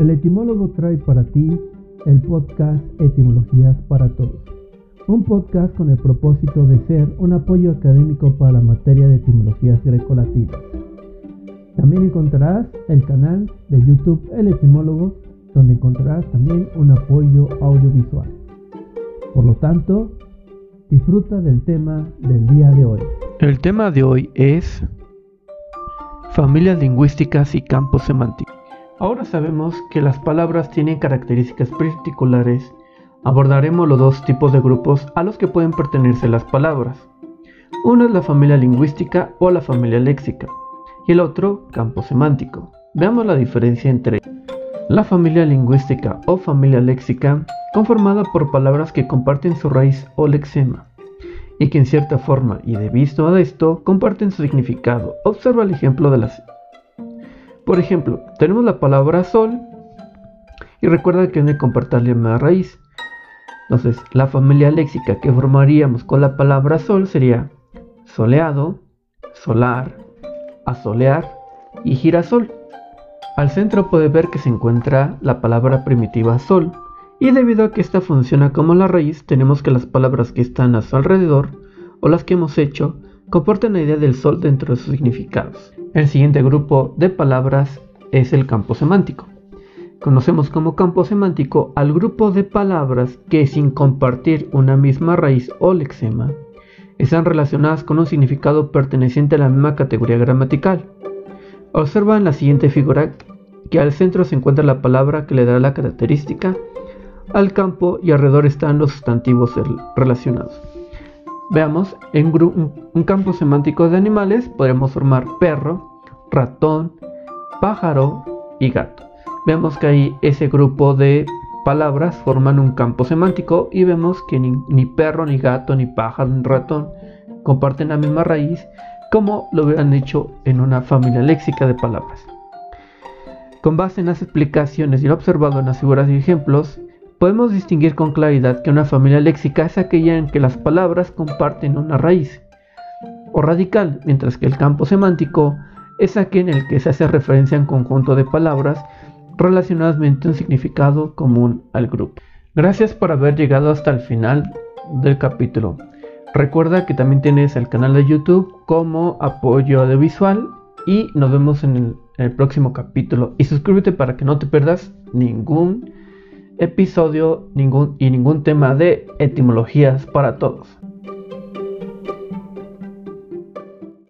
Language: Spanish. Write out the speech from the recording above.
El etimólogo trae para ti el podcast Etimologías para Todos, un podcast con el propósito de ser un apoyo académico para la materia de etimologías grecolatinas. También encontrarás el canal de YouTube El Etimólogo, donde encontrarás también un apoyo audiovisual. Por lo tanto, disfruta del tema del día de hoy. El tema de hoy es familias lingüísticas y campos semánticos. Ahora sabemos que las palabras tienen características particulares. Abordaremos los dos tipos de grupos a los que pueden pertenecer las palabras. Uno es la familia lingüística o la familia léxica y el otro campo semántico. Veamos la diferencia entre la familia lingüística o familia léxica conformada por palabras que comparten su raíz o lexema y que en cierta forma y de a esto comparten su significado. Observa el ejemplo de las... Por ejemplo, tenemos la palabra sol y recuerda que debe compartir la misma raíz. Entonces, la familia léxica que formaríamos con la palabra sol sería soleado, solar, asolear y girasol. Al centro puede ver que se encuentra la palabra primitiva sol, y debido a que esta funciona como la raíz, tenemos que las palabras que están a su alrededor o las que hemos hecho comportan la idea del sol dentro de sus significados. El siguiente grupo de palabras es el campo semántico. Conocemos como campo semántico al grupo de palabras que sin compartir una misma raíz o lexema están relacionadas con un significado perteneciente a la misma categoría gramatical. Observa en la siguiente figura que al centro se encuentra la palabra que le da la característica al campo y alrededor están los sustantivos relacionados. Veamos, en un campo semántico de animales podemos formar perro, ratón, pájaro y gato. Vemos que ahí ese grupo de palabras forman un campo semántico y vemos que ni, ni, perro, ni gato, ni pájaro, ni ratón comparten la misma raíz como lo hubieran hecho en una familia léxica de palabras. Con base en las explicaciones y lo observado en las figuras y ejemplos, Podemos distinguir con claridad que una familia léxica es aquella en que las palabras comparten una raíz o radical, mientras que el campo semántico es aquel en el que se hace referencia a un conjunto de palabras relacionadas mediante un significado común al grupo. Gracias por haber llegado hasta el final del capítulo. Recuerda que también tienes el canal de YouTube como apoyo audiovisual y nos vemos en el, en el próximo capítulo. Y suscríbete para que no te pierdas ningún episodio ningún, y ningún tema de etimologías para todos.